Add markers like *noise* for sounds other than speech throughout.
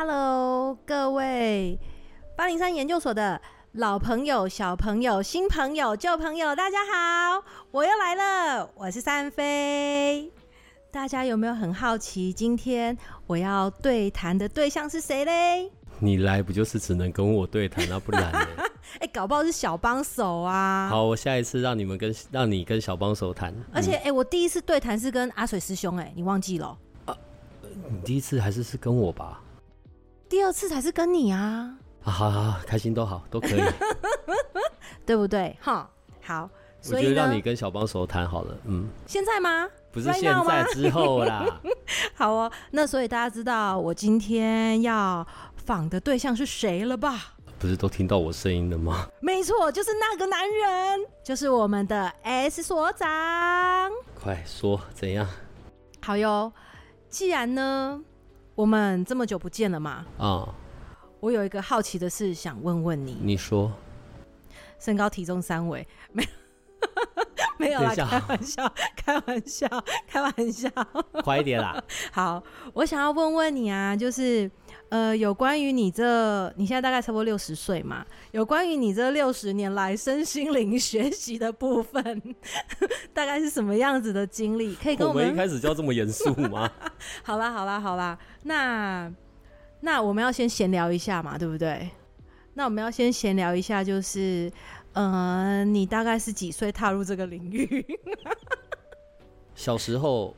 Hello，各位八零三研究所的老朋友、小朋友、新朋友、旧朋友，大家好，我又来了，我是三飞。大家有没有很好奇，今天我要对谈的对象是谁嘞？你来不就是只能跟我对谈啊？不然呢？*laughs* 哎、欸，搞不好是小帮手啊。好，我下一次让你们跟让你跟小帮手谈。而且，哎、欸，我第一次对谈是跟阿水师兄、欸，哎，你忘记了？啊，你第一次还是是跟我吧？第二次才是跟你啊！啊，好好好，开心都好，都可以，*laughs* 对不对？哈，好，所以我觉得让你跟小帮手谈好了，嗯，现在吗？不是现在，之后啦。*laughs* 好哦，那所以大家知道我今天要访的对象是谁了吧？不是都听到我声音了吗？没错，就是那个男人，就是我们的 S 所长。快说，怎样？好哟，既然呢。我们这么久不见了嘛？啊、哦！我有一个好奇的事想问问你。你说，身高体重三围没有？*laughs* 没有啦，开玩笑，*laughs* 开玩笑，*laughs* 开玩笑。快一点啦！好，我想要问问你啊，就是呃，有关于你这，你现在大概差不多六十岁嘛？有关于你这六十年来身心灵学习的部分，大概是什么样子的经历？可以跟我们，一开始就要这么严肃吗？好啦，好啦，好啦，那那我们要先闲聊一下嘛，对不对？那我们要先闲聊一下，就是。呃，你大概是几岁踏入这个领域？小时候，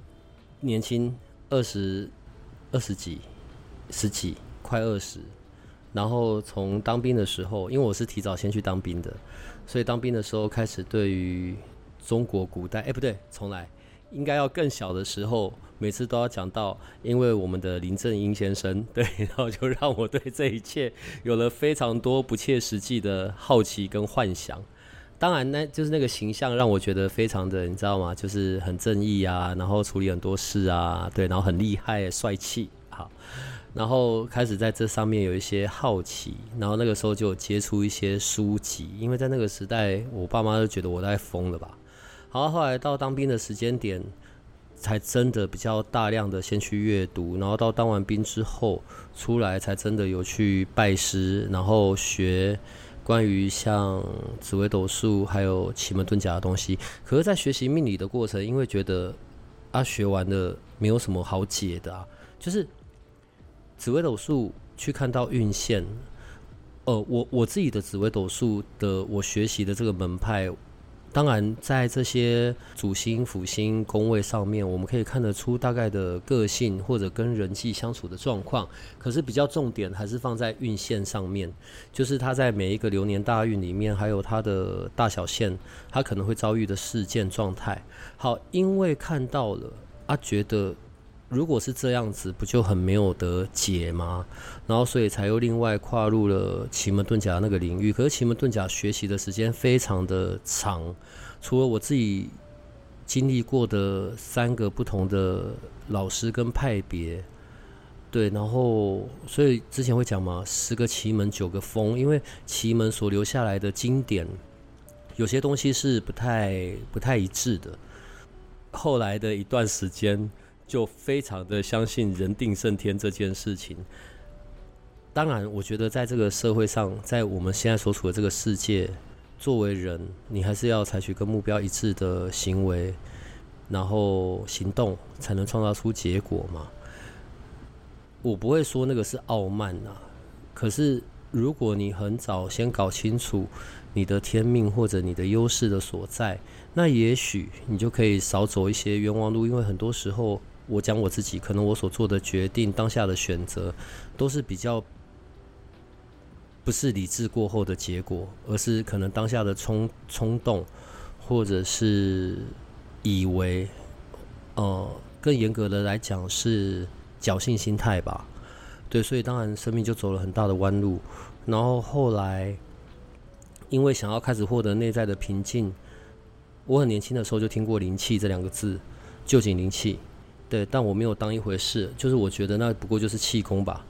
年轻，二十二十几，十几，快二十。然后从当兵的时候，因为我是提早先去当兵的，所以当兵的时候开始对于中国古代，哎，不对，重来。应该要更小的时候，每次都要讲到，因为我们的林正英先生，*laughs* 对，然后就让我对这一切有了非常多不切实际的好奇跟幻想。当然，那就是那个形象让我觉得非常的，你知道吗？就是很正义啊，然后处理很多事啊，对，然后很厉害、帅气，好，然后开始在这上面有一些好奇，然后那个时候就接触一些书籍，因为在那个时代，我爸妈都觉得我在疯了吧。好，后来到当兵的时间点，才真的比较大量的先去阅读，然后到当完兵之后出来，才真的有去拜师，然后学关于像紫微斗数还有奇门遁甲的东西。可是，在学习命理的过程，因为觉得啊，学完了没有什么好解的啊，就是紫微斗数去看到运线，呃，我我自己的紫微斗数的我学习的这个门派。当然，在这些主星、辅星宫位上面，我们可以看得出大概的个性或者跟人际相处的状况。可是比较重点还是放在运线上面，就是他在每一个流年大运里面，还有他的大小线，他可能会遭遇的事件状态。好，因为看到了，他觉得。如果是这样子，不就很没有得解吗？然后，所以才又另外跨入了奇门遁甲那个领域。可是奇门遁甲学习的时间非常的长，除了我自己经历过的三个不同的老师跟派别，对，然后所以之前会讲嘛，十个奇门九个风，因为奇门所留下来的经典，有些东西是不太不太一致的。后来的一段时间。就非常的相信人定胜天这件事情。当然，我觉得在这个社会上，在我们现在所处的这个世界，作为人，你还是要采取跟目标一致的行为，然后行动，才能创造出结果嘛。我不会说那个是傲慢呐，可是如果你很早先搞清楚你的天命或者你的优势的所在，那也许你就可以少走一些冤枉路，因为很多时候。我讲我自己，可能我所做的决定、当下的选择，都是比较不是理智过后的结果，而是可能当下的冲冲动，或者是以为，呃，更严格的来讲是侥幸心态吧。对，所以当然生命就走了很大的弯路。然后后来，因为想要开始获得内在的平静，我很年轻的时候就听过灵气这两个字，臼井灵气。对，但我没有当一回事，就是我觉得那不过就是气功吧。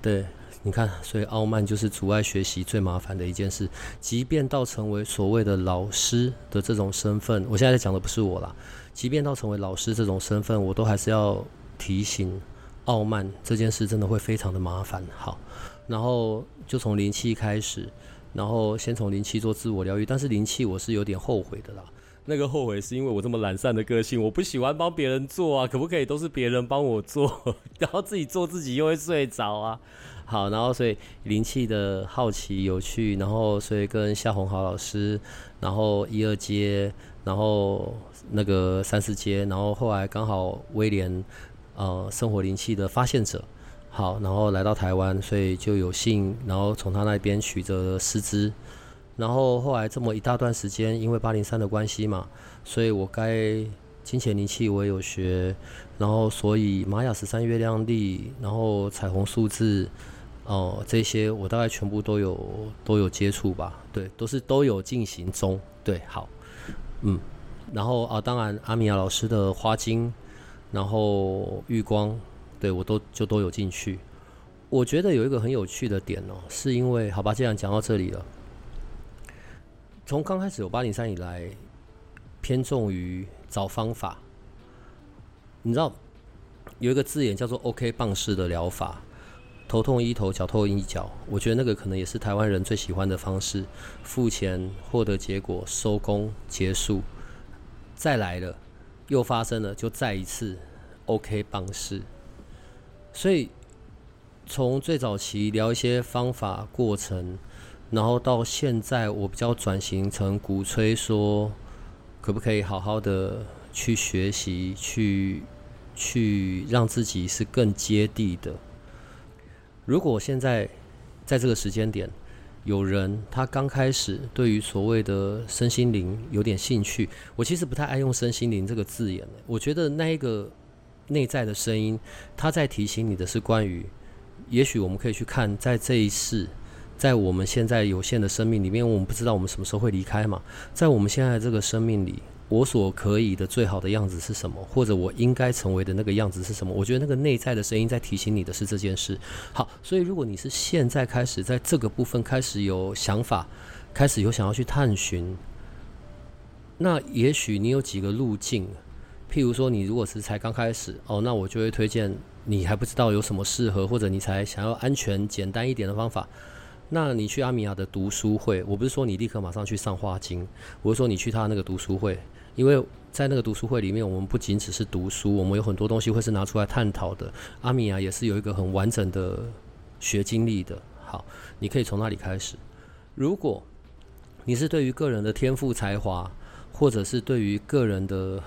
对，你看，所以傲慢就是阻碍学习最麻烦的一件事。即便到成为所谓的老师的这种身份，我现在在讲的不是我啦。即便到成为老师这种身份，我都还是要提醒，傲慢这件事真的会非常的麻烦。好，然后就从灵气开始，然后先从灵气做自我疗愈，但是灵气我是有点后悔的啦。那个后悔是因为我这么懒散的个性，我不喜欢帮别人做啊，可不可以都是别人帮我做，*laughs* 然后自己做自己又会睡着啊？好，然后所以灵气的好奇有趣，然后所以跟夏红豪老师，然后一二阶，然后那个三四阶，然后后来刚好威廉，呃，生活灵气的发现者，好，然后来到台湾，所以就有幸，然后从他那边取得师资。然后后来这么一大段时间，因为八零三的关系嘛，所以我该金钱灵气我也有学，然后所以玛雅十三月亮历，然后彩虹数字，哦、这些我大概全部都有都有接触吧，对，都是都有进行中，对，好，嗯，然后啊，当然阿米亚老师的花精，然后玉光，对我都就都有进去。我觉得有一个很有趣的点哦，是因为好吧，既然讲到这里了。从刚开始有八零三以来，偏重于找方法。你知道有一个字眼叫做 “OK 棒式”的疗法，头痛医头，脚痛医脚。我觉得那个可能也是台湾人最喜欢的方式：付钱获得结果，收工结束。再来了，又发生了，就再一次 OK 棒式。所以从最早期聊一些方法过程。然后到现在，我比较转型成鼓吹说，可不可以好好的去学习，去去让自己是更接地的。如果现在在这个时间点，有人他刚开始对于所谓的身心灵有点兴趣，我其实不太爱用身心灵这个字眼。我觉得那一个内在的声音，他在提醒你的是关于，也许我们可以去看在这一世。在我们现在有限的生命里面，我们不知道我们什么时候会离开嘛。在我们现在这个生命里，我所可以的最好的样子是什么？或者我应该成为的那个样子是什么？我觉得那个内在的声音在提醒你的是这件事。好，所以如果你是现在开始在这个部分开始有想法，开始有想要去探寻，那也许你有几个路径。譬如说，你如果是才刚开始哦，那我就会推荐你还不知道有什么适合，或者你才想要安全简单一点的方法。那你去阿米亚的读书会，我不是说你立刻马上去上花精，我是说你去他那个读书会，因为在那个读书会里面，我们不仅只是读书，我们有很多东西会是拿出来探讨的。阿米亚也是有一个很完整的学经历的。好，你可以从那里开始。如果你是对于个人的天赋才华，或者是对于个人的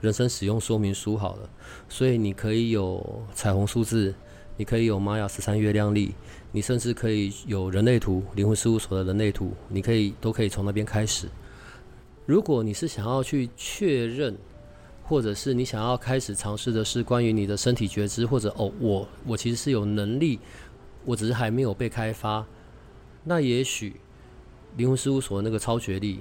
人生使用说明书好了，所以你可以有彩虹数字，你可以有玛雅十三月亮历。你甚至可以有人类图，灵魂事务所的人类图，你可以都可以从那边开始。如果你是想要去确认，或者是你想要开始尝试的是关于你的身体觉知，或者哦，我我其实是有能力，我只是还没有被开发，那也许灵魂事务所那个超觉力、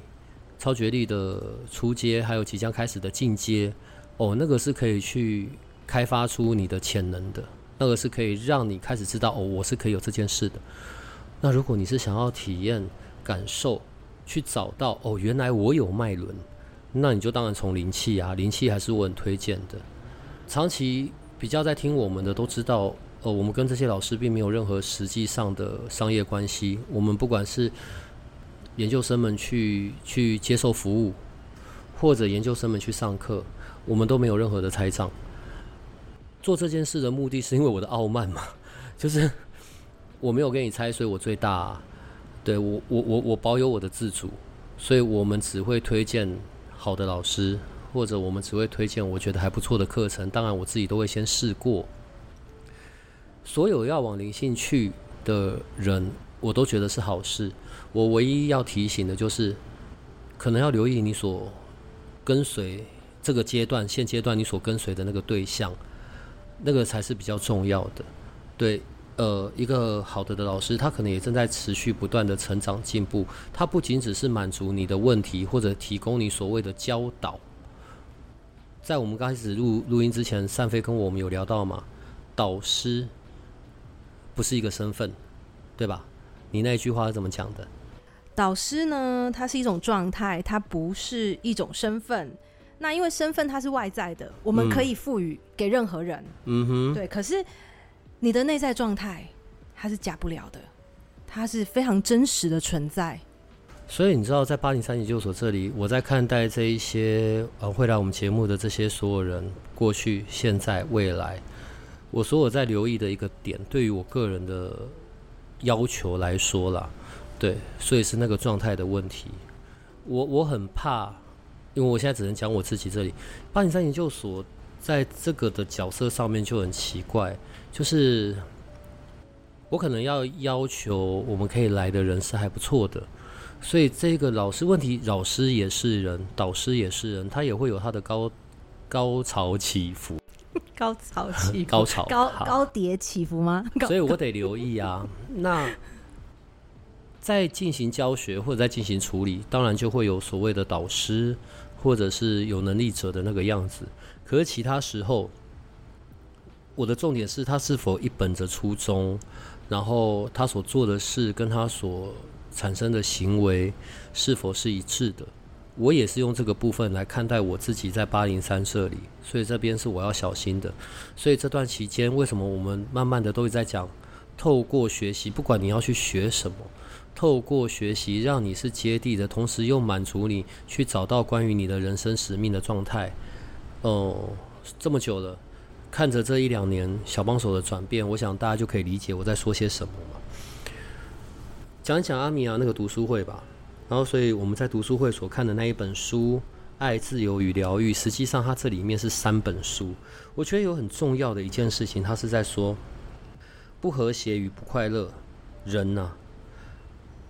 超觉力的初阶，还有即将开始的进阶，哦，那个是可以去开发出你的潜能的。那个是可以让你开始知道哦，我是可以有这件事的。那如果你是想要体验、感受、去找到哦，原来我有脉轮，那你就当然从灵气啊，灵气还是我很推荐的。长期比较在听我们的都知道，呃，我们跟这些老师并没有任何实际上的商业关系。我们不管是研究生们去去接受服务，或者研究生们去上课，我们都没有任何的拆账。做这件事的目的是因为我的傲慢嘛，*laughs* 就是我没有跟你猜，所以我最大。对，我我我我保有我的自主，所以我们只会推荐好的老师，或者我们只会推荐我觉得还不错的课程。当然，我自己都会先试过。所有要往灵性去的人，我都觉得是好事。我唯一要提醒的就是，可能要留意你所跟随这个阶段，现阶段你所跟随的那个对象，那个才是比较重要的。对，呃，一个好的的老师，他可能也正在持续不断的成长进步。他不仅只是满足你的问题，或者提供你所谓的教导。在我们刚开始录录音之前，善飞跟我们有聊到嘛，导师不是一个身份，对吧？你那句话是怎么讲的？导师呢，它是一种状态，它不是一种身份。那因为身份它是外在的，我们可以赋予给任何人。嗯哼，对。可是你的内在状态，它是假不了的，它是非常真实的存在。所以你知道，在八零三研究所这里，我在看待这一些呃会来我们节目的这些所有人，过去、现在、未来，我所有在留意的一个点，对于我个人的要求来说啦。对，所以是那个状态的问题。我我很怕，因为我现在只能讲我自己这里。八零三研究所在这个的角色上面就很奇怪，就是我可能要要求我们可以来的人是还不错的，所以这个老师问题，老师也是人，导师也是人，他也会有他的高 *laughs* 高潮起伏，高潮起伏，高潮高高跌起伏吗？*laughs* 所以我得留意啊，那。在进行教学或者在进行处理，当然就会有所谓的导师或者是有能力者的那个样子。可是其他时候，我的重点是他是否一本着初衷，然后他所做的事跟他所产生的行为是否是一致的。我也是用这个部分来看待我自己在八零三这里，所以这边是我要小心的。所以这段期间，为什么我们慢慢的都在讲，透过学习，不管你要去学什么。透过学习，让你是接地的，同时又满足你去找到关于你的人生使命的状态。哦、这么久了，看着这一两年小帮手的转变，我想大家就可以理解我在说些什么了。讲一讲阿米娅那个读书会吧。然后，所以我们在读书会所看的那一本书《爱、自由与疗愈》，实际上它这里面是三本书。我觉得有很重要的一件事情，它是在说不和谐与不快乐，人呐、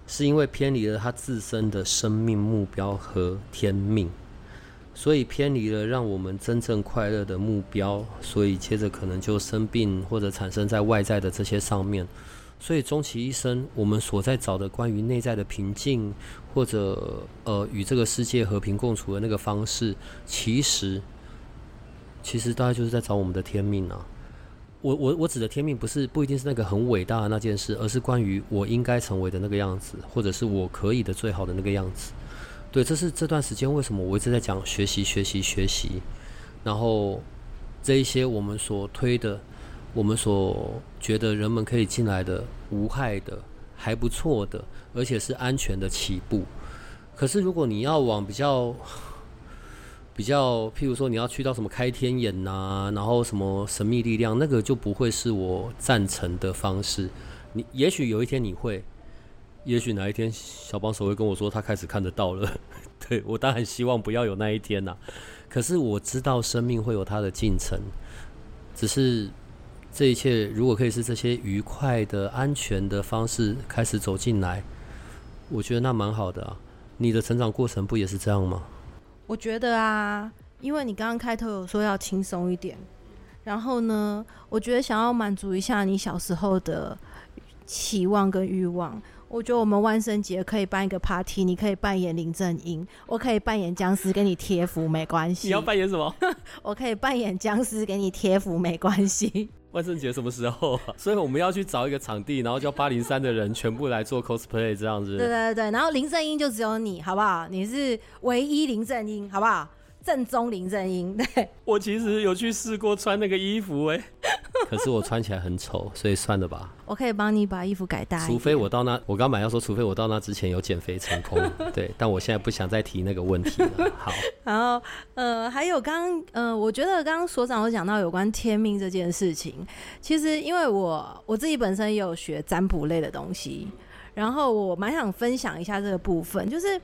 是因为偏离了他自身的生命目标和天命，所以偏离了让我们真正快乐的目标，所以接着可能就生病或者产生在外在的这些上面，所以终其一生，我们所在找的关于内在的平静，或者呃与这个世界和平共处的那个方式，其实其实大概就是在找我们的天命啊。我我我指的天命不是不一定是那个很伟大的那件事，而是关于我应该成为的那个样子，或者是我可以的最好的那个样子。对，这是这段时间为什么我一直在讲学习学习学习，然后这一些我们所推的，我们所觉得人们可以进来的无害的还不错的，而且是安全的起步。可是如果你要往比较。比较，譬如说你要去到什么开天眼呐、然后什么神秘力量，那个就不会是我赞成的方式。你也许有一天你会，也许哪一天小帮手会跟我说他开始看得到了。*laughs* 对，我当然希望不要有那一天呐、可是我知道生命会有它的进程，只是这一切如果可以是这些愉快的、安全的方式开始走进来，我觉得那蛮好的啊。你的成长过程不也是这样吗？我觉得啊，因为你刚刚开头有说要轻松一点，然后呢，我觉得想要满足一下你小时候的期望跟欲望。我觉得我们万圣节可以办一个 party，你可以扮演林正英，我可以扮演僵尸给你贴符，没关系。你要扮演什么？*laughs* 我可以扮演僵尸给你贴符，没关系。*laughs* 万圣节什么时候啊？所以我们要去找一个场地，然后叫八零三的人全部来做 cosplay 这样子。对对对，然后林正英就只有你，好不好？你是唯一林正英，好不好？正宗林正英，对。我其实有去试过穿那个衣服哎，可是我穿起来很丑，所以算了吧。我可以帮你把衣服改大。除非我到那，我刚买要说，除非我到那之前有减肥成功，对。但我现在不想再提那个问题了。好。*laughs* 然后呃，还有刚刚呃，我觉得刚刚所长有讲到有关天命这件事情，其实因为我我自己本身也有学占卜类的东西，然后我蛮想分享一下这个部分，就是。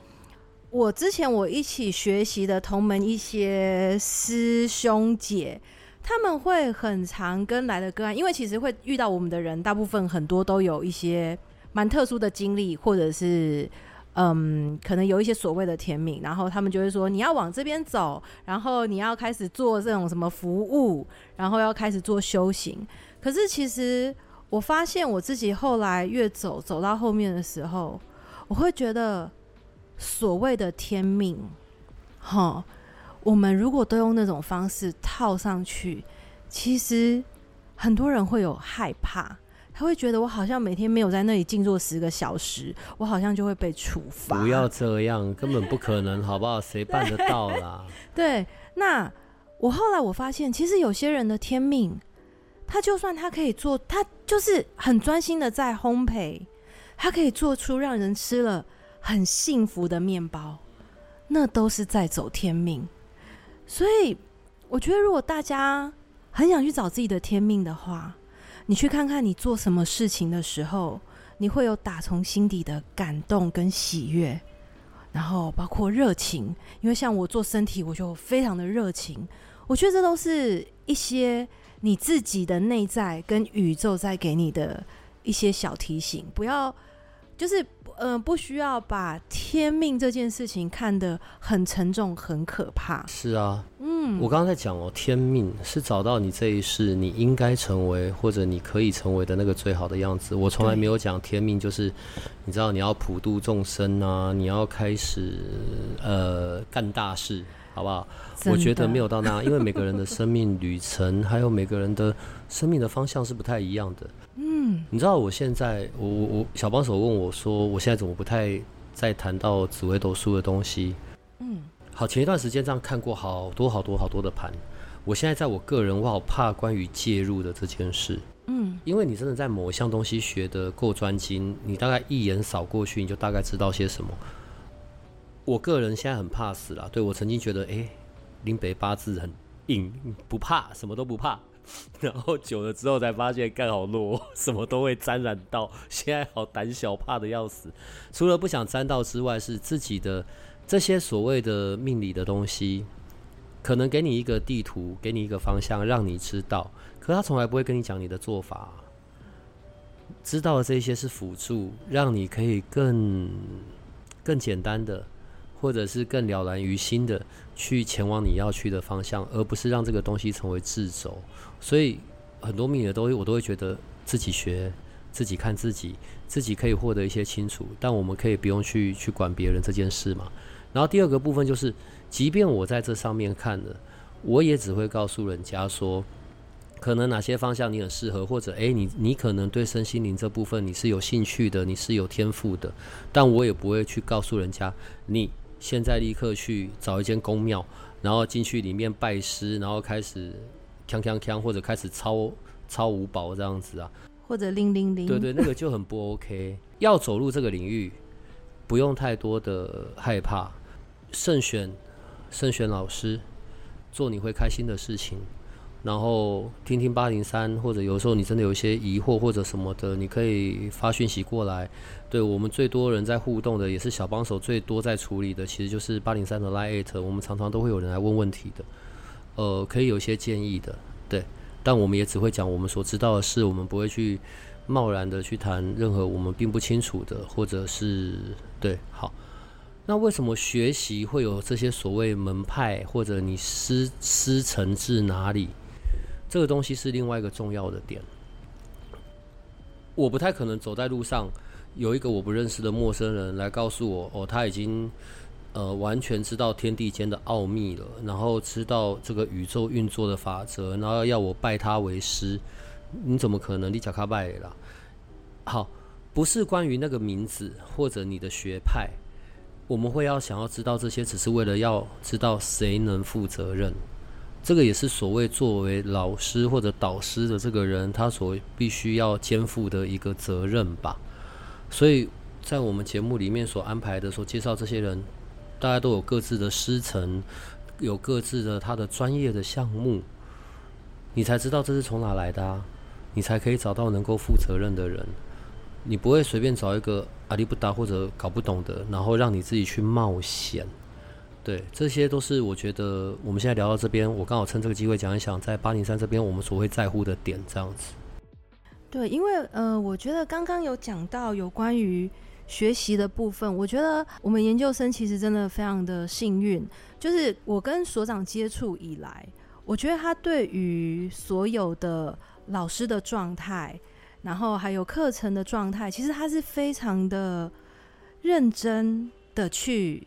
我之前我一起学习的同门一些师兄姐，他们会很常跟来的个案，因为其实会遇到我们的人，大部分很多都有一些蛮特殊的经历，或者是嗯，可能有一些所谓的天命，然后他们就会说你要往这边走，然后你要开始做这种什么服务，然后要开始做修行。可是其实我发现我自己后来越走走到后面的时候，我会觉得所谓的天命，哈，我们如果都用那种方式套上去，其实很多人会有害怕。他会觉得我好像每天没有在那里静坐十个小时，我好像就会被处罚。不要这样，根本不可能，好不好？谁办得到啦？*laughs* 对，那我后来我发现，其实有些人的天命，他就算他可以做，他就是很专心的在烘焙，他可以做出让人吃了很幸福的面包，那都是在走天命。所以我觉得，如果大家很想去找自己的天命的话，你去看看，你做什么事情的时候，你会有打从心底的感动跟喜悦，然后包括热情。因为像我做身体，我就非常的热情。我觉得这都是一些你自己的内在跟宇宙在给你的一些小提醒，不要就是。嗯、呃，不需要把天命这件事情看得很沉重、很可怕。是啊，嗯，我刚刚在讲哦，天命是找到你这一世你应该成为或者你可以成为的那个最好的样子。我从来没有讲天命就是，你知道你要普度众生啊，你要开始呃干大事，好不好？我觉得没有到那样，因为每个人的生命旅程还有每个人的生命的方向是不太一样的。嗯，你知道我现在，我我我小帮手问我说，我现在怎么不太再谈到紫微斗数的东西？嗯，好，前一段时间这样看过好多好多好多的盘，我现在在我个人，我好怕关于介入的这件事。嗯，因为你真的在某一项东西学的够专精，你大概一眼扫过去，你就大概知道些什么。我个人现在很怕死啦，对，我曾经觉得，哎，林北八字很硬，不怕，什么都不怕。然后久了之后才发现，干好弱，什么都会沾染到。现在好胆小，怕得要死。除了不想沾到之外，是自己的这些所谓的命理的东西，可能给你一个地图，给你一个方向，让你知道。可他从来不会跟你讲你的做法。知道的这些是辅助，让你可以更更简单的。或者是更了然于心的去前往你要去的方向，而不是让这个东西成为掣肘。所以很多命理的东西，我都会觉得自己学、自己看自己，自己可以获得一些清楚。但我们可以不用去去管别人这件事嘛。然后第二个部分就是，即便我在这上面看了，我也只会告诉人家说，可能哪些方向你很适合，或者诶，你你可能对身心灵这部分你是有兴趣的，你是有天赋的。但我也不会去告诉人家你。现在立刻去找一间宫庙，然后进去里面拜师，然后开始锵锵锵，或者开始抄抄五宝这样子啊，或者铃铃铃，对对，那个就很不 OK。*laughs* 要走入这个领域，不用太多的害怕，慎选慎选老师，做你会开心的事情。然后听听八零三，或者有时候你真的有一些疑惑或者什么的，你可以发讯息过来。对，我们最多人在互动的，也是小帮手最多在处理的，其实就是八零三的 Line。我们常常都会有人来问问题的，呃，可以有些建议的，对。但我们也只会讲我们所知道的事，我们不会去贸然的去谈任何我们并不清楚的，或者是对。好，那为什么学习会有这些所谓门派，或者你师师承至哪里？这个东西是另外一个重要的点。我不太可能走在路上，有一个我不认识的陌生人来告诉我，哦，他已经呃完全知道天地间的奥秘了，然后知道这个宇宙运作的法则，然后要我拜他为师。你怎么可能？你假卡拜啦？好，不是关于那个名字或者你的学派，我们会要想要知道这些，只是为了要知道谁能负责任。这个也是所谓作为老师或者导师的这个人，他所必须要肩负的一个责任吧。所以在我们节目里面所安排的、所介绍这些人，大家都有各自的师承，有各自的他的专业的项目，你才知道这是从哪来的啊，你才可以找到能够负责任的人。你不会随便找一个阿里不达或者搞不懂的，然后让你自己去冒险。对，这些都是我觉得我们现在聊到这边，我刚好趁这个机会讲一讲，在八零三这边我们所会在乎的点，这样子。对，因为呃，我觉得刚刚有讲到有关于学习的部分，我觉得我们研究生其实真的非常的幸运，就是我跟所长接触以来，我觉得他对于所有的老师的状态，然后还有课程的状态，其实他是非常的认真的去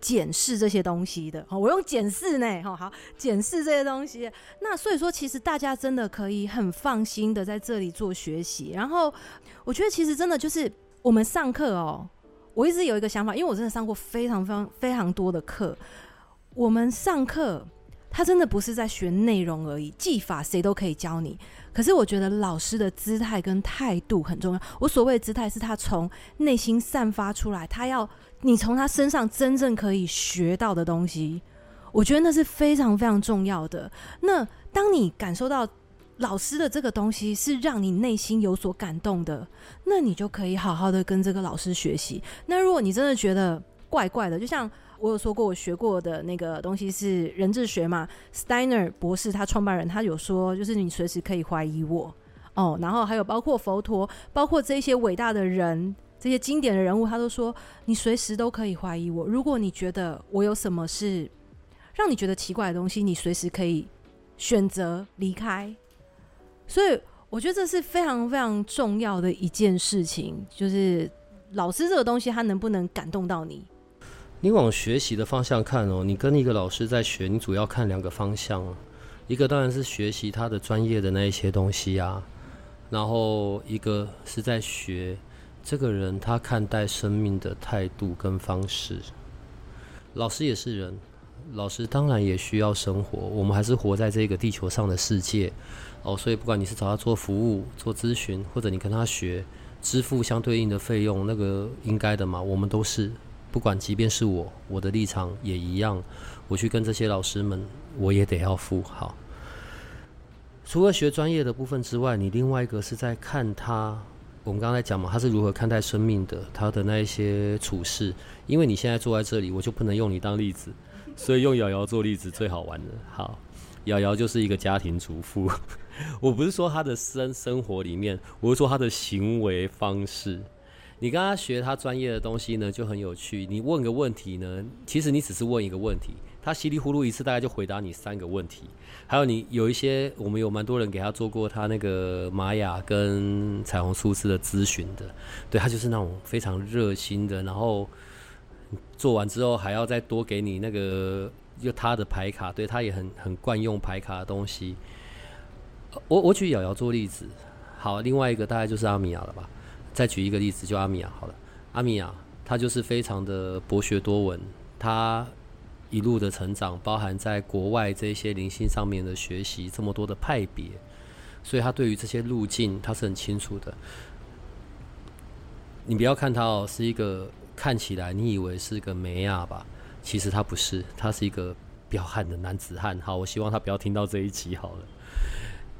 检视这些东西的。我用检视呢，好好，检视这些东西。那所以说，其实大家真的可以很放心的在这里做学习。然后，我觉得其实真的就是。我们上课哦，我一直有一个想法，因为我真的上过非常非常非常多的课。我们上课，他真的不是在学内容而已，技法谁都可以教你。可是我觉得老师的姿态跟态度很重要。我所谓的姿态，是他从内心散发出来，他要你从他身上真正可以学到的东西。我觉得那是非常非常重要的。那当你感受到。老师的这个东西是让你内心有所感动的，那你就可以好好的跟这个老师学习。那如果你真的觉得怪怪的，就像我有说过，我学过的那个东西是人智学嘛，Steiner 博士他创办人他有说，就是你随时可以怀疑我哦。然后还有包括佛陀，包括这些伟大的人，这些经典的人物，他都说你随时都可以怀疑我。如果你觉得我有什么是让你觉得奇怪的东西，你随时可以选择离开。所以我觉得这是非常非常重要的一件事情，就是老师这个东西，他能不能感动到你？你往学习的方向看哦，你跟一个老师在学，你主要看两个方向，一个当然是学习他的专业的那一些东西啊，然后一个是在学这个人他看待生命的态度跟方式。老师也是人，老师当然也需要生活，我们还是活在这个地球上的世界。哦，所以不管你是找他做服务、做咨询，或者你跟他学，支付相对应的费用，那个应该的嘛。我们都是，不管即便是我，我的立场也一样。我去跟这些老师们，我也得要付好。除了学专业的部分之外，你另外一个是在看他，我们刚才讲嘛，他是如何看待生命的，他的那一些处事。因为你现在坐在这里，我就不能用你当例子，所以用瑶瑶做例子最好玩的。好，瑶瑶就是一个家庭主妇。*laughs* 我不是说他的生生活里面，我是说他的行为方式。你跟他学他专业的东西呢，就很有趣。你问个问题呢，其实你只是问一个问题，他稀里糊涂一次大概就回答你三个问题。还有你有一些，我们有蛮多人给他做过他那个玛雅跟彩虹数字的咨询的，对，他就是那种非常热心的，然后做完之后还要再多给你那个就他的牌卡，对，他也很很惯用牌卡的东西。我我举瑶瑶做例子，好，另外一个大概就是阿米亚了吧？再举一个例子，就阿米亚好了。阿米亚他就是非常的博学多闻，他一路的成长，包含在国外这些灵性上面的学习，这么多的派别，所以他对于这些路径他是很清楚的。你不要看他哦，是一个看起来你以为是个梅亚吧？其实他不是，他是一个彪悍的男子汉。好，我希望他不要听到这一集好了。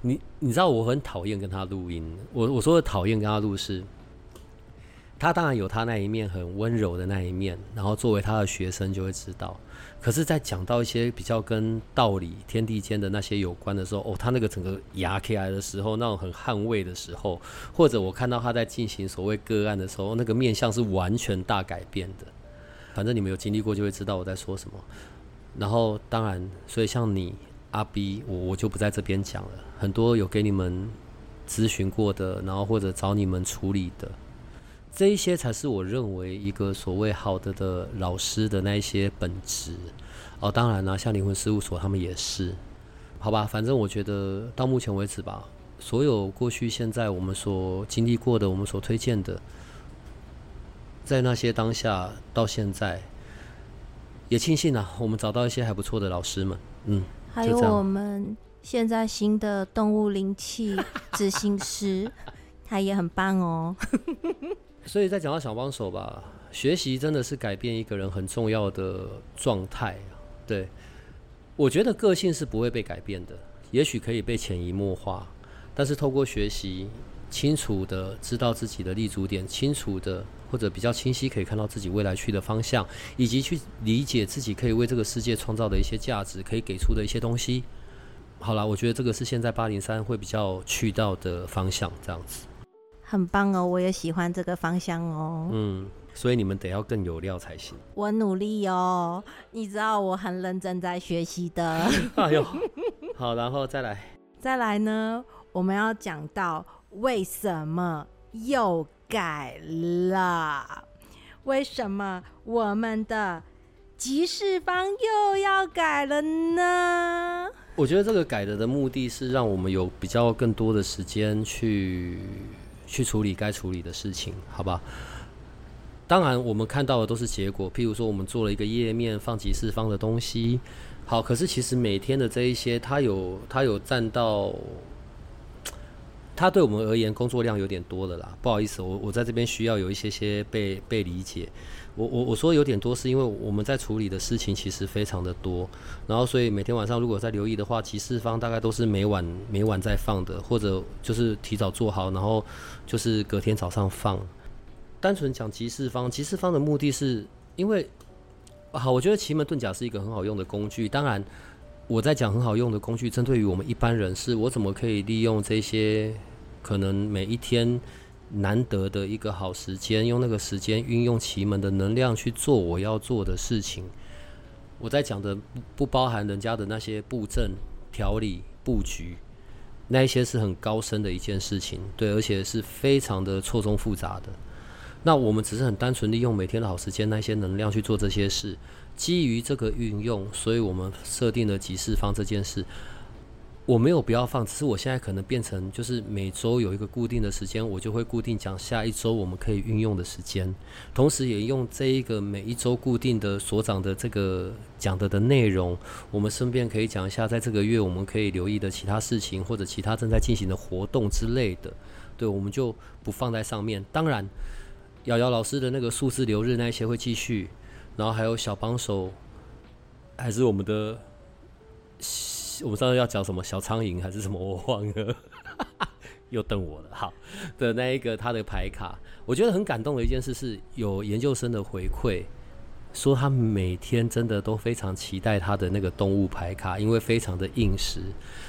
你你知道我很讨厌跟他录音，我我说的讨厌跟他录是，他当然有他那一面很温柔的那一面，然后作为他的学生就会知道。可是，在讲到一些比较跟道理、天地间的那些有关的时候，哦，他那个整个牙起来的时候，那种很捍卫的时候，或者我看到他在进行所谓个案的时候，那个面相是完全大改变的。反正你们有经历过就会知道我在说什么。然后，当然，所以像你。阿 B，我我就不在这边讲了。很多有给你们咨询过的，然后或者找你们处理的，这一些才是我认为一个所谓好的的老师的那一些本质。哦，当然啦，像灵魂事务所他们也是，好吧。反正我觉得到目前为止吧，所有过去、现在我们所经历过的，我们所推荐的，在那些当下到现在，也庆幸啊，我们找到一些还不错的老师们，嗯。还有我们现在新的动物灵气 *laughs* 执行师，*laughs* 他也很棒哦。*laughs* 所以再讲到小帮手吧，学习真的是改变一个人很重要的状态。对，我觉得个性是不会被改变的，也许可以被潜移默化，但是透过学习，清楚的知道自己的立足点，清楚的。或者比较清晰，可以看到自己未来去的方向，以及去理解自己可以为这个世界创造的一些价值，可以给出的一些东西。好了，我觉得这个是现在八零三会比较去到的方向，这样子。很棒哦，我也喜欢这个方向哦。嗯，所以你们得要更有料才行。我努力哦，你知道我很认真在学习的。*laughs* 哎呦，好，然后再来，再来呢，我们要讲到为什么又改了？为什么我们的集市方又要改了呢？我觉得这个改的的目的是让我们有比较更多的时间去去处理该处理的事情，好吧？当然，我们看到的都是结果，譬如说我们做了一个页面放集市方的东西，好，可是其实每天的这一些，它有它有占到。他对我们而言工作量有点多了啦，不好意思，我我在这边需要有一些些被被理解。我我我说有点多，是因为我们在处理的事情其实非常的多，然后所以每天晚上如果在留意的话，集市方大概都是每晚每晚在放的，或者就是提早做好，然后就是隔天早上放。单纯讲集市方，集市方的目的是因为好，我觉得奇门遁甲是一个很好用的工具，当然。我在讲很好用的工具，针对于我们一般人士，我怎么可以利用这些可能每一天难得的一个好时间，用那个时间运用奇门的能量去做我要做的事情？我在讲的不包含人家的那些布阵、调理、布局，那一些是很高深的一件事情，对，而且是非常的错综复杂的。那我们只是很单纯利用每天的好时间，那些能量去做这些事。基于这个运用，所以我们设定了集市方这件事。我没有不要放，只是我现在可能变成就是每周有一个固定的时间，我就会固定讲下一周我们可以运用的时间，同时也用这一个每一周固定的所长的这个讲的的内容，我们顺便可以讲一下，在这个月我们可以留意的其他事情或者其他正在进行的活动之类的。对，我们就不放在上面。当然，瑶瑶老师的那个数字流日那些会继续。然后还有小帮手，还是我们的，我们上次要讲什么小苍蝇还是什么我忘了，*laughs* 又瞪我了。好的那一个他的牌卡，我觉得很感动的一件事是有研究生的回馈，说他每天真的都非常期待他的那个动物牌卡，因为非常的应时。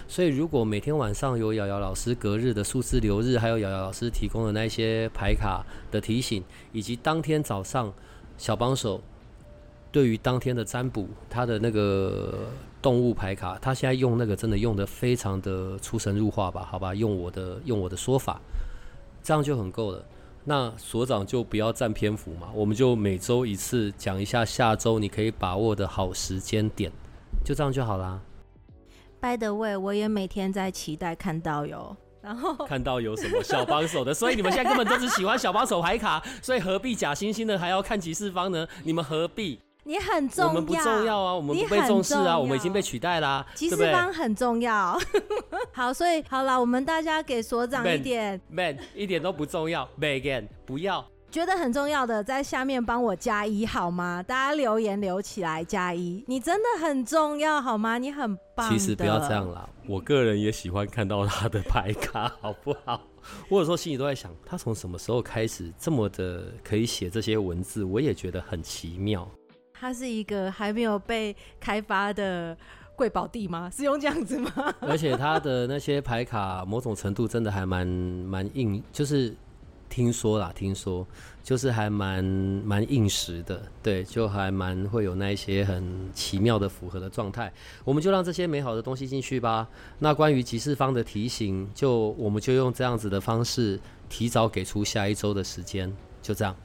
所以如果每天晚上有瑶瑶老师隔日的数字流日，还有瑶瑶老师提供的那些牌卡的提醒，以及当天早上小帮手。对于当天的占卜，他的那个动物牌卡，他现在用那个真的用的非常的出神入化吧？好吧，用我的用我的说法，这样就很够了。那所长就不要占篇幅嘛，我们就每周一次讲一下下周你可以把握的好时间点，就这样就好啦。By the way，我也每天在期待看到有，然后看到有什么小帮手的，所以你们现在根本都只喜欢小帮手牌卡，所以何必假惺惺的还要看集市方呢？你们何必？你很重要，我们不重要啊，我们不被重视啊，我们已经被取代啦，啊，其实方很重要。*laughs* 好，所以好了，我们大家给所长一点，man, 一点都不重要，*laughs* again 不要。觉得很重要的，在下面帮我加一好吗？大家留言留起来加一，你真的很重要好吗？你很棒。其实不要这样啦，我个人也喜欢看到他的牌卡，*laughs* 好不好？我有时候心里都在想，他从什么时候开始这么的可以写这些文字？我也觉得很奇妙。它是一个还没有被开发的贵宝地吗？*laughs* 是用这样子吗？*laughs* 而且它的那些牌卡，某种程度真的还蛮蛮硬，就是听说啦，听说就是还蛮蛮硬实的，对，就还蛮会有那一些很奇妙的符合的状态。我们就让这些美好的东西进去吧。那关于集市方的提醒，就我们就用这样子的方式，提早给出下一周的时间，就这样。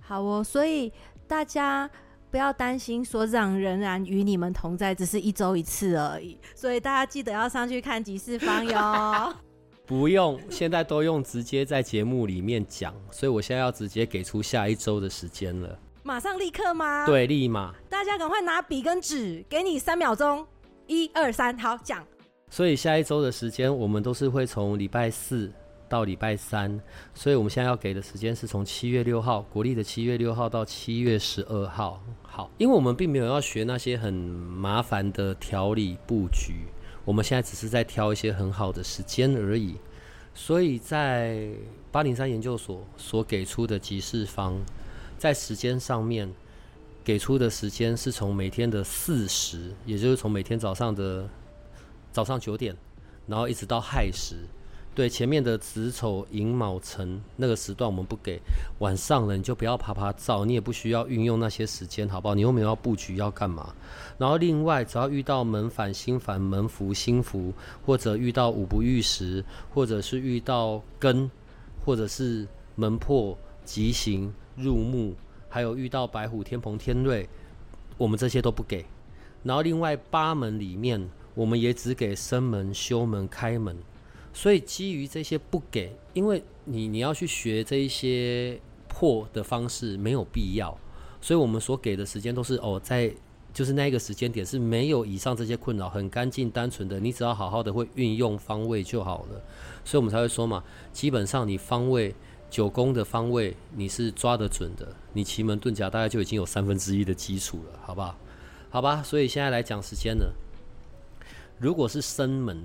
好哦，所以大家。不要担心，所长仍然与你们同在，只是一周一次而已。所以大家记得要上去看集市方哟。*laughs* 不用，现在都用直接在节目里面讲，所以我现在要直接给出下一周的时间了。马上立刻吗？对，立马。大家赶快拿笔跟纸，给你三秒钟，一二三，好，讲。所以下一周的时间，我们都是会从礼拜四。到礼拜三，所以我们现在要给的时间是从七月六号，国历的七月六号到七月十二号。好，因为我们并没有要学那些很麻烦的调理布局，我们现在只是在挑一些很好的时间而已。所以在八零三研究所所给出的集市方，在时间上面给出的时间是从每天的四时，也就是从每天早上的早上九点，然后一直到亥时。对，前面的子丑寅卯辰那个时段我们不给，晚上了你就不要趴趴走，你也不需要运用那些时间，好不好？你又没有要布局要干嘛？然后另外，只要遇到门反、星反、门福、星福，或者遇到五不遇时，或者是遇到根，或者是门破、吉行、入木，还有遇到白虎、天蓬、天瑞，我们这些都不给。然后另外八门里面，我们也只给生门、休门、开门。所以基于这些不给，因为你你要去学这一些破的方式没有必要，所以我们所给的时间都是哦，在就是那个时间点是没有以上这些困扰，很干净单纯的，你只要好好的会运用方位就好了。所以我们才会说嘛，基本上你方位九宫的方位你是抓得准的，你奇门遁甲大概就已经有三分之一的基础了，好不好？好吧，所以现在来讲时间了，如果是生门。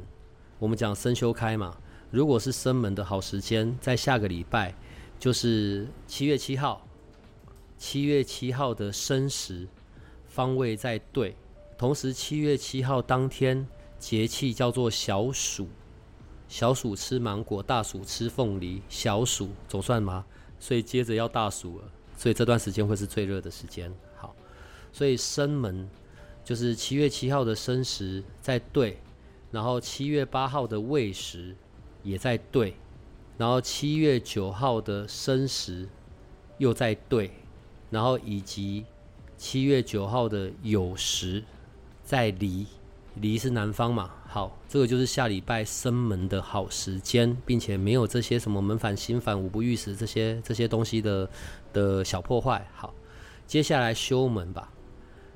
我们讲生修开嘛，如果是生门的好时间，在下个礼拜，就是七月七号。七月七号的申时方位在对，同时七月七号当天节气叫做小暑，小暑吃芒果，大暑吃凤梨，小暑总算嘛，所以接着要大暑了，所以这段时间会是最热的时间。好，所以生门就是七月七号的申时在对。然后七月八号的未时也在对，然后七月九号的申时又在对，然后以及七月九号的酉时在离，离是南方嘛。好，这个就是下礼拜生门的好时间，并且没有这些什么门反、心反、五不遇时这些这些东西的的小破坏。好，接下来修门吧，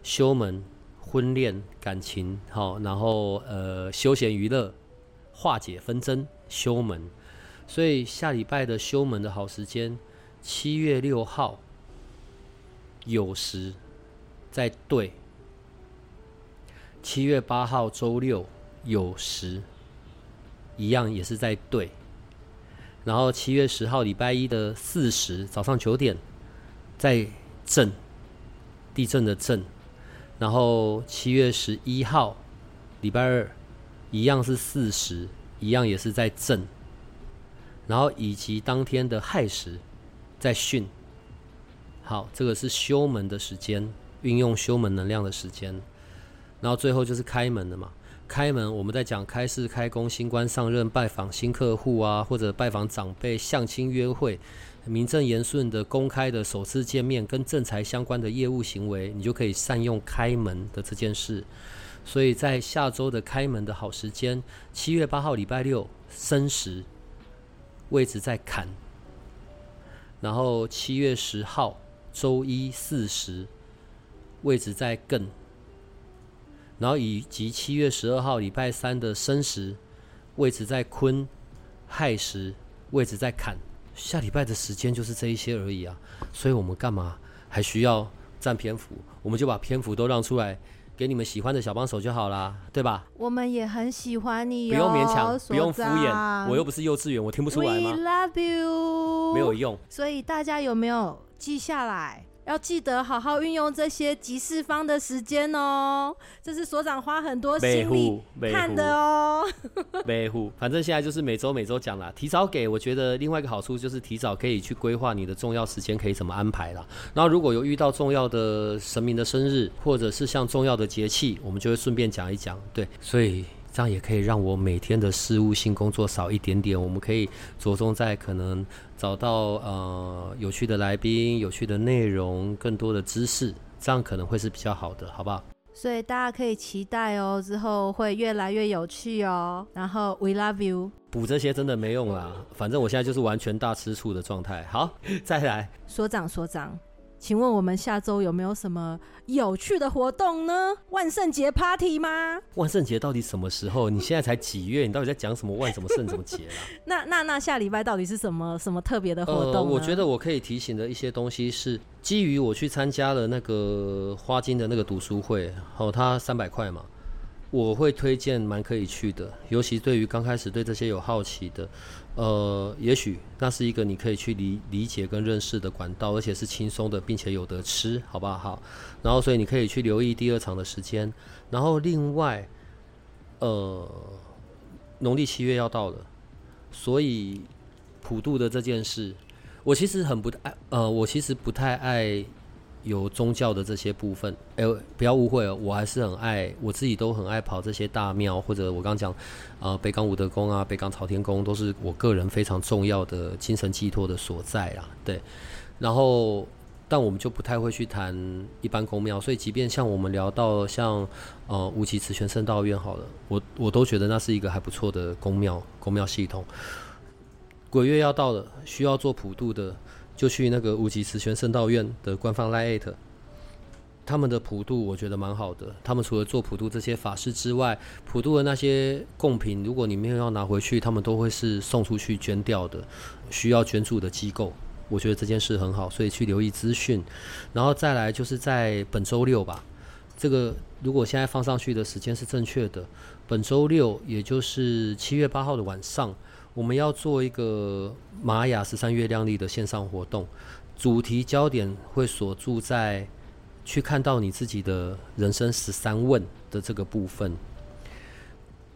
修门。婚恋感情好，然后呃休闲娱乐，化解纷争，修门。所以下礼拜的修门的好时间，七月六号酉时在对，七月八号周六酉时一样也是在对，然后七月十号礼拜一的巳时早上九点在震，地震的震。然后七月十一号，礼拜二，一样是巳时，一样也是在震。然后以及当天的亥时，在巽。好，这个是修门的时间，运用修门能量的时间。然后最后就是开门了嘛，开门我们在讲开市、开工、新官上任、拜访新客户啊，或者拜访长辈、相亲约会。名正言顺的、公开的首次见面，跟正财相关的业务行为，你就可以善用开门的这件事。所以在下周的开门的好时间，七月八号礼拜六申时，位置在坎；然后七月十号周一巳时，位置在艮；然后以及七月十二号礼拜三的申时，位置在坤；亥时，位置在坎。下礼拜的时间就是这一些而已啊，所以我们干嘛还需要占篇幅？我们就把篇幅都让出来给你们喜欢的小帮手就好啦，对吧？我们也很喜欢你，不用勉强，不用敷衍，我又不是幼稚园，我听不出来吗？We love you，没有用。所以大家有没有记下来？要记得好好运用这些集市方的时间哦，这是所长花很多心力看的哦。*laughs* 维护，反正现在就是每周每周讲啦，提早给，我觉得另外一个好处就是提早可以去规划你的重要时间可以怎么安排啦。然后如果有遇到重要的神明的生日，或者是像重要的节气，我们就会顺便讲一讲。对，所以。这样也可以让我每天的事务性工作少一点点。我们可以着重在可能找到呃有趣的来宾、有趣的内容、更多的知识，这样可能会是比较好的，好不好？所以大家可以期待哦，之后会越来越有趣哦。然后 We love you。补这些真的没用啦，反正我现在就是完全大吃醋的状态。好，*laughs* 再来。所长，所长。请问我们下周有没有什么有趣的活动呢？万圣节 party 吗？万圣节到底什么时候？你现在才几月？你到底在讲什么万什么圣什么节啊？*laughs* 那那那下礼拜到底是什么什么特别的活动？呃，我觉得我可以提醒的一些东西是基于我去参加了那个花金的那个读书会，哦，它三百块嘛。我会推荐蛮可以去的，尤其对于刚开始对这些有好奇的，呃，也许那是一个你可以去理理解跟认识的管道，而且是轻松的，并且有得吃，好不好？好，然后所以你可以去留意第二场的时间，然后另外，呃，农历七月要到了，所以普渡的这件事，我其实很不爱，呃，我其实不太爱有宗教的这些部分。哎、不要误会哦，我还是很爱，我自己都很爱跑这些大庙，或者我刚讲，呃，北港武德宫啊，北港朝天宫，都是我个人非常重要的精神寄托的所在啊。对，然后。但我们就不太会去谈一般宫庙，所以即便像我们聊到像呃无极慈泉圣道院好了，我我都觉得那是一个还不错的宫庙宫庙系统。鬼月要到了，需要做普渡的，就去那个无极慈泉圣道院的官方 LINE@，他们的普渡我觉得蛮好的。他们除了做普渡这些法事之外，普渡的那些贡品，如果你没有要拿回去，他们都会是送出去捐掉的，需要捐助的机构。我觉得这件事很好，所以去留意资讯，然后再来就是在本周六吧。这个如果现在放上去的时间是正确的，本周六也就是七月八号的晚上，我们要做一个玛雅十三月亮历的线上活动，主题焦点会锁住在去看到你自己的人生十三问的这个部分。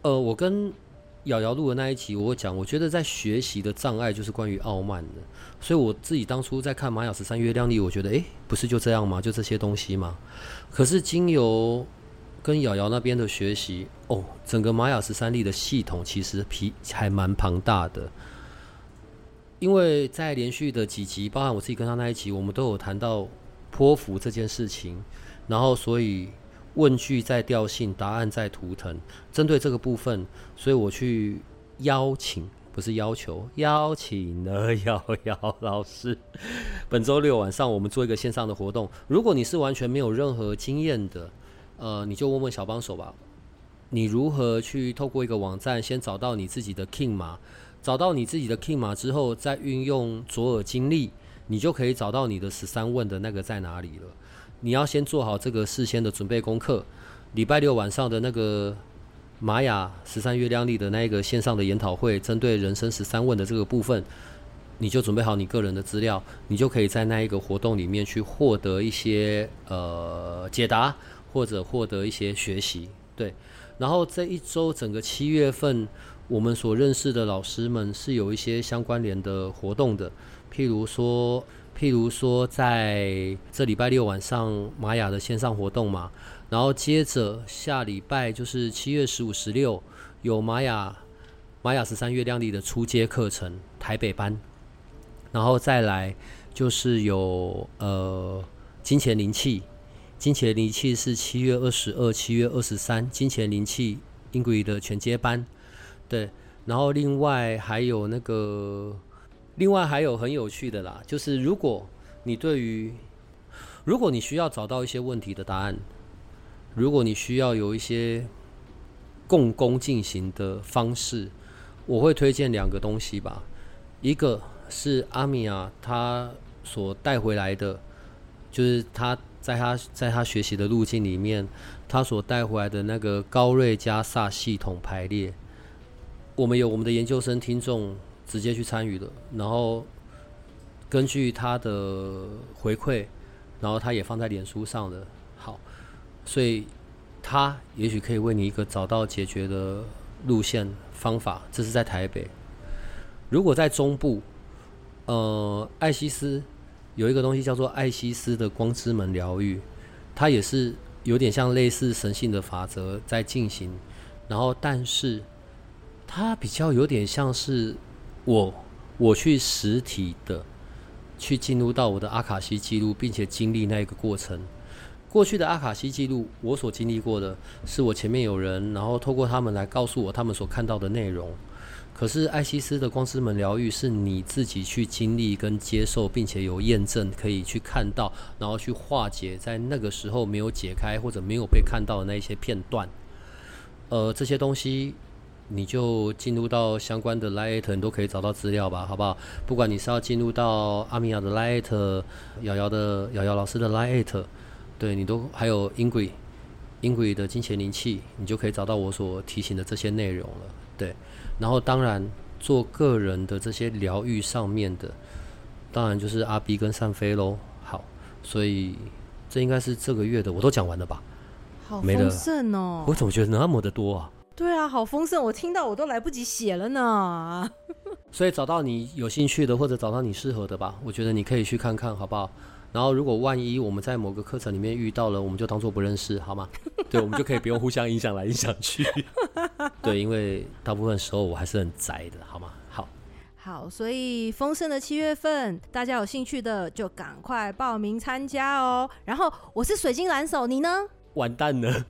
呃，我跟瑶瑶录的那一集，我讲，我觉得在学习的障碍就是关于傲慢的，所以我自己当初在看玛雅十三月亮历，我觉得，诶、不是就这样吗？就这些东西吗？可是经由跟瑶瑶那边的学习，哦，整个玛雅十三历的系统其实皮还蛮庞大的，因为在连续的几集，包含我自己跟他那一集，我们都有谈到波符这件事情，然后所以。问句在调性，答案在图腾。针对这个部分，所以我去邀请，不是要求，邀请了瑶瑶老师。本周六晚上，我们做一个线上的活动。如果你是完全没有任何经验的，呃，你就问问小帮手吧。你如何去透过一个网站，先找到你自己的 King 码，找到你自己的 King 码之后，再运用左耳经历，你就可以找到你的十三问的那个在哪里了。你要先做好这个事先的准备功课。礼拜六晚上的那个玛雅十三月亮历的那一个线上的研讨会，针对人生十三问的这个部分，你就准备好你个人的资料，你就可以在那一个活动里面去获得一些呃解答，或者获得一些学习。对，然后这一周整个七月份，我们所认识的老师们是有一些相关联的活动的，譬如说。譬如说，在这礼拜六晚上玛雅的线上活动嘛，然后接着下礼拜就是七月十五、十六有玛雅玛雅十三月亮历的初阶课程台北班，然后再来就是有呃金钱灵气，金钱灵气是七月二十二、七月二十三金钱灵气英国的全接班，对，然后另外还有那个。另外还有很有趣的啦，就是如果你对于，如果你需要找到一些问题的答案，如果你需要有一些共工进行的方式，我会推荐两个东西吧。一个是阿米亚他所带回来的，就是他在他在他学习的路径里面，他所带回来的那个高瑞加萨系统排列。我们有我们的研究生听众。直接去参与了，然后根据他的回馈，然后他也放在脸书上了。好，所以他也许可以为你一个找到解决的路线方法。这是在台北。如果在中部，呃，艾西斯有一个东西叫做艾西斯的光之门疗愈，它也是有点像类似神性的法则在进行，然后但是它比较有点像是。我我去实体的去进入到我的阿卡西记录，并且经历那一个过程。过去的阿卡西记录，我所经历过的是我前面有人，然后透过他们来告诉我他们所看到的内容。可是艾西斯的光之门疗愈是你自己去经历跟接受，并且有验证可以去看到，然后去化解在那个时候没有解开或者没有被看到的那一些片段。呃，这些东西。你就进入到相关的 light，你都可以找到资料吧，好不好？不管你是要进入到阿米亚的 light，瑶瑶的瑶瑶老师的 light，对你都还有 Ingrid，Ingrid 的金钱灵气，你就可以找到我所提醒的这些内容了。对，然后当然做个人的这些疗愈上面的，当然就是阿 B 跟善飞喽。好，所以这应该是这个月的，我都讲完了吧？好丰盛哦！我怎么觉得那么的多啊？对啊，好丰盛！我听到我都来不及写了呢。*laughs* 所以找到你有兴趣的，或者找到你适合的吧。我觉得你可以去看看，好不好？然后如果万一我们在某个课程里面遇到了，我们就当做不认识，好吗？*laughs* 对，我们就可以不用互相影响来影响去。*laughs* 对，因为大部分时候我还是很宅的，好吗？好，好，所以丰盛的七月份，大家有兴趣的就赶快报名参加哦。然后我是水晶蓝手，你呢？完蛋了，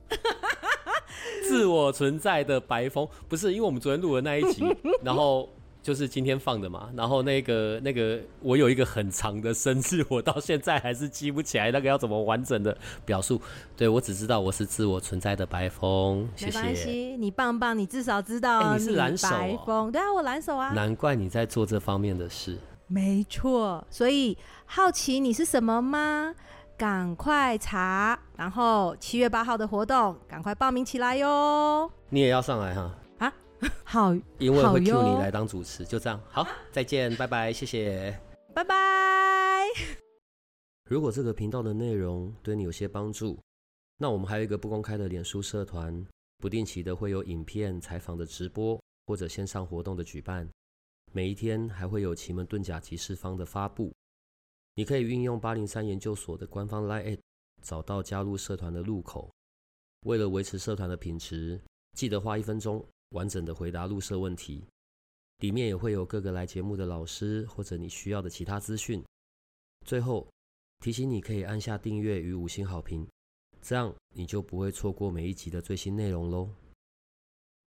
*laughs* 自我存在的白风，不是因为我们昨天录的那一集，然后。就是今天放的嘛，然后那个那个，我有一个很长的生日，我到现在还是记不起来那个要怎么完整的表述。对，我只知道我是自我存在的白风，谢谢。没关系，你棒棒，你至少知道、欸、你是蓝手、白风，对啊，我蓝手啊。难怪你在做这方面的事。没错，所以好奇你是什么吗？赶快查，然后七月八号的活动，赶快报名起来哟。你也要上来哈。*laughs* 好，因为会 cue 你来当主持，就这样。好，再见，拜拜，谢谢，拜拜。如果这个频道的内容对你有些帮助，那我们还有一个不公开的脸书社团，不定期的会有影片、采访的直播或者线上活动的举办，每一天还会有奇门遁甲集市方的发布。你可以运用八零三研究所的官方 LINE@ 找到加入社团的入口。为了维持社团的品质，记得花一分钟。完整的回答入社问题，里面也会有各个来节目的老师或者你需要的其他资讯。最后提醒你可以按下订阅与五星好评，这样你就不会错过每一集的最新内容喽。